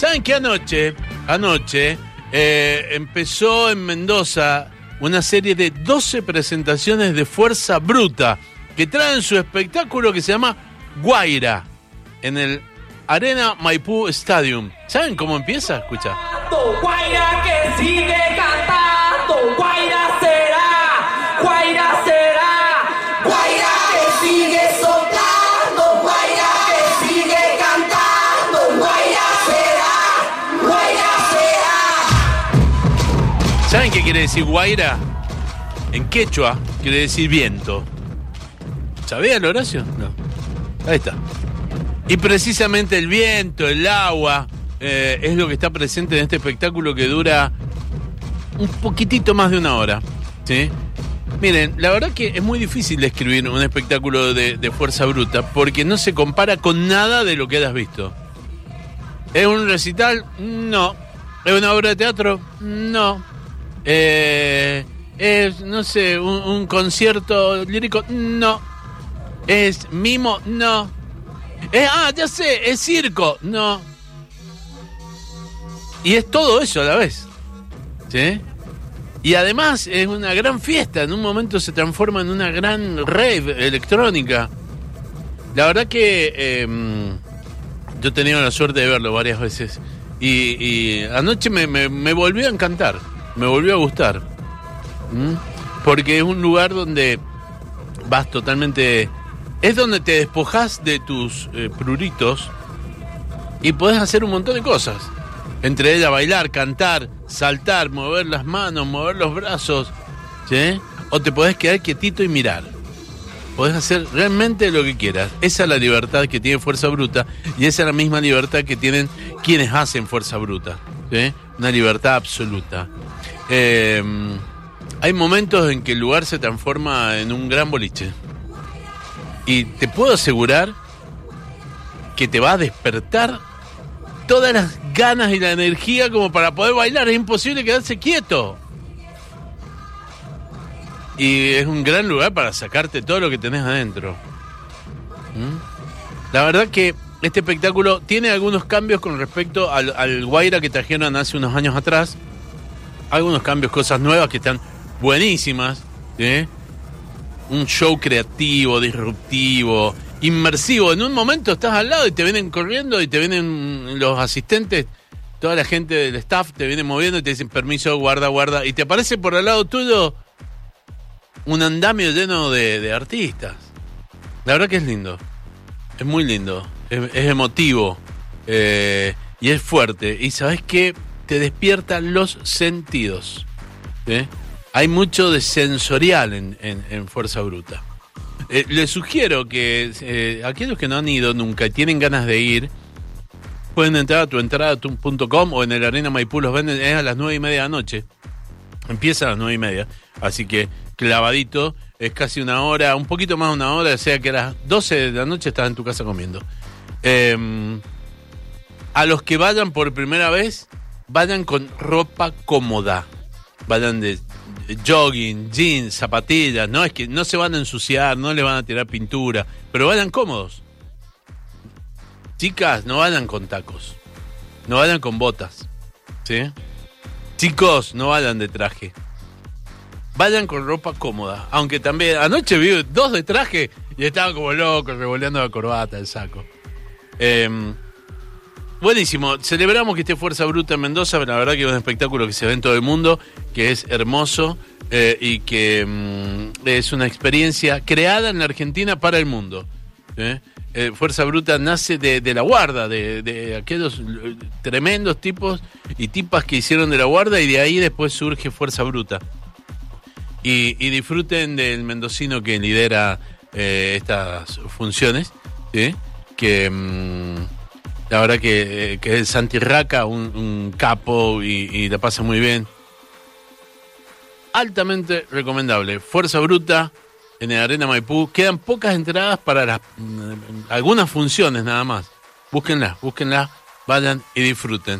¿Saben qué anoche? Anoche eh, empezó en Mendoza una serie de 12 presentaciones de Fuerza Bruta que traen su espectáculo que se llama Guaira en el Arena Maipú Stadium. ¿Saben cómo empieza? Escucha. Guaira que quiere decir Guaira? En quechua quiere decir viento. ¿Sabía el Horacio? No. Ahí está. Y precisamente el viento, el agua, eh, es lo que está presente en este espectáculo que dura un poquitito más de una hora. ¿sí? Miren, la verdad que es muy difícil describir un espectáculo de, de fuerza bruta porque no se compara con nada de lo que hayas visto. ¿Es un recital? No. ¿Es una obra de teatro? No. Eh, ¿Es, no sé, un, concierto lírico? No. ¿Es mimo? No. Eh, ah, ya sé, es circo. No. Y es todo eso a la vez. ¿Sí? Y además es una gran fiesta. En un momento se transforma en una gran rave electrónica. La verdad que eh, yo he tenido la suerte de verlo varias veces. Y, anoche me volvió a encantar. Me volvió a gustar. ¿Mm? Porque es un lugar donde vas totalmente... Es donde te despojas de tus eh, pruritos y podés hacer un montón de cosas. Entre ellas bailar, cantar, saltar, mover las manos, mover los brazos. ¿sí? O te podés quedar quietito y mirar. Podés hacer realmente lo que quieras. Esa es la libertad que tiene Fuerza Bruta y esa es la misma libertad que tienen quienes hacen Fuerza Bruta. ¿sí? Una libertad absoluta. Eh, hay momentos en que el lugar se transforma en un gran boliche. Y te puedo asegurar que te va a despertar todas las ganas y la energía como para poder bailar. Es imposible quedarse quieto. Y es un gran lugar para sacarte todo lo que tenés adentro. ¿Mm? La verdad que este espectáculo tiene algunos cambios con respecto al, al Guaira que trajeron hace unos años atrás. Algunos cambios, cosas nuevas que están buenísimas. ¿sí? Un show creativo, disruptivo, inmersivo. En un momento estás al lado y te vienen corriendo y te vienen los asistentes, toda la gente del staff te viene moviendo y te dicen permiso, guarda, guarda. Y te aparece por al lado tuyo un andamio lleno de, artistas. La verdad que es lindo. Es muy lindo. Es, es emotivo. eh, y es fuerte. Y sabes qué? Te despierta los sentidos. ¿sí? Hay mucho de sensorial en, Fuerza Bruta. Eh, les sugiero que eh, aquellos que no han ido nunca y tienen ganas de ir, pueden entrar a tuentrada.com o en el Arena Maipú los venden es a las nueve y media de la noche. Empieza a las nueve y media. Así que clavadito, es casi una hora, un poquito más de una hora, o sea que a las 12 de la noche estás en tu casa comiendo. Eh, a los que vayan por primera vez, vayan con ropa cómoda. Vayan de jogging, jeans, zapatillas, no es que no se van a ensuciar, no le van a tirar pintura, pero vayan cómodos. Chicas, no vayan con tacos. No vayan con botas. ¿Sí? Chicos, no vayan de traje. Vayan con ropa cómoda. Aunque también, anoche vi dos de traje y estaban como locos, revoleando la corbata, el saco. Em, buenísimo. Celebramos que esté Fuerza Bruta en Mendoza. La verdad que es un espectáculo que se ve en todo el mundo, que es hermoso eh, y que mm, es una experiencia creada en la Argentina para el mundo. ¿eh? Eh, Fuerza Bruta nace de, de la guarda, de, de aquellos tremendos tipos y tipas que hicieron de la guarda y de ahí después surge Fuerza Bruta. Y, disfruten del mendocino que lidera estas funciones, que mm, la verdad que, que es Santi Raca, un, un capo y, y la pasa muy bien. Altamente recomendable. Fuerza Bruta en el Arena Maipú. Quedan pocas entradas para las, mm, algunas funciones nada más. Búsquenlas, búsquenlas, vayan y disfruten.